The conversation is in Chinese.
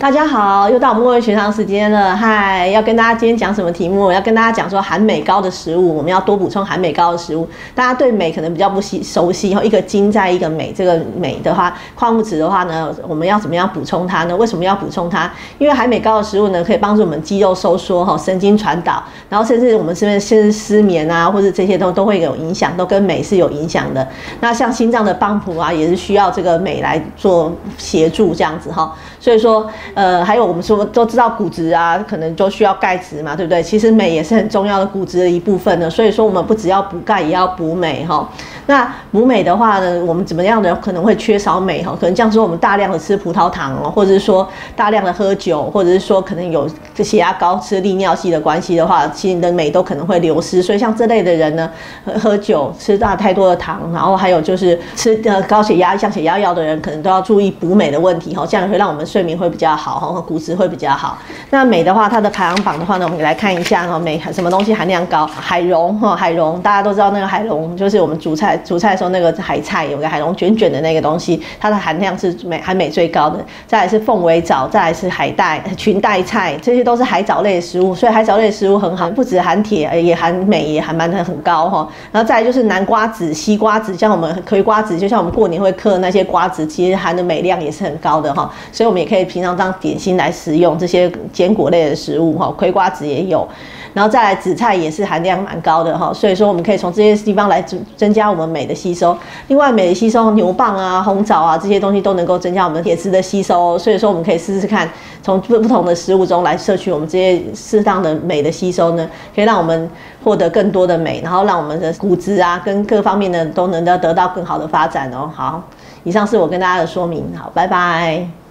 大家好，又到我们莫文学堂时间了。嗨，要跟大家今天讲什么题目？要跟大家讲说含镁高的食物，我们要多补充含镁高的食物。大家对镁可能比较不熟熟悉，一个金在一个镁，这个镁的话，矿物质的话呢，我们要怎么样补充它呢？为什么要补充它？因为含镁高的食物呢，可以帮助我们肌肉收缩哈，神经传导，然后甚至我们是不是甚至失眠啊，或者这些都都会有影响，都跟镁是有影响的。那像心脏的帮浦啊，也是需要这个镁来做协助这样子哈。所以说。呃，还有我们说都知道骨质啊，可能都需要钙质嘛，对不对？其实镁也是很重要的骨质的一部分呢。所以说我们不只要补钙，也要补镁哈。那补镁的话呢，我们怎么样的可能会缺少镁哈？可能像说我们大量的吃葡萄糖哦，或者是说大量的喝酒，或者是说可能有血压高、吃利尿剂的关系的话，其实你的镁都可能会流失。所以像这类的人呢，喝酒、吃大太多的糖，然后还有就是吃呃高血压、降血压药的人，可能都要注意补镁的问题哈，这样会让我们睡眠会比较好哈，骨质会比较好。那镁的话，它的排行榜的话呢，我们来看一下哈，镁什么东西含量高？海茸哈，海茸大家都知道那个海茸就是我们煮菜。煮菜的时候，那个海菜有个海龙卷卷的那个东西，它的含量是镁含镁最高的。再来是凤尾藻，再来是海带、裙带菜，这些都是海藻类的食物。所以海藻类的食物很好，不止含铁，也含镁，也含蛮的很高哈。然后再来就是南瓜子、西瓜子，像我们葵瓜子，就像我们过年会嗑那些瓜子，其实含的镁量也是很高的哈。所以我们也可以平常当点心来食用这些坚果类的食物哈。葵瓜子也有。然后再来紫菜也是含量蛮高的哈，所以说我们可以从这些地方来增增加我们镁的吸收。另外，镁的吸收，牛蒡啊、红枣啊这些东西都能够增加我们铁质的吸收。所以说，我们可以试试看，从不不同的食物中来摄取我们这些适当的镁的吸收呢，可以让我们获得更多的镁，然后让我们的骨质啊跟各方面的都能够得到更好的发展哦。好，以上是我跟大家的说明，好，拜拜。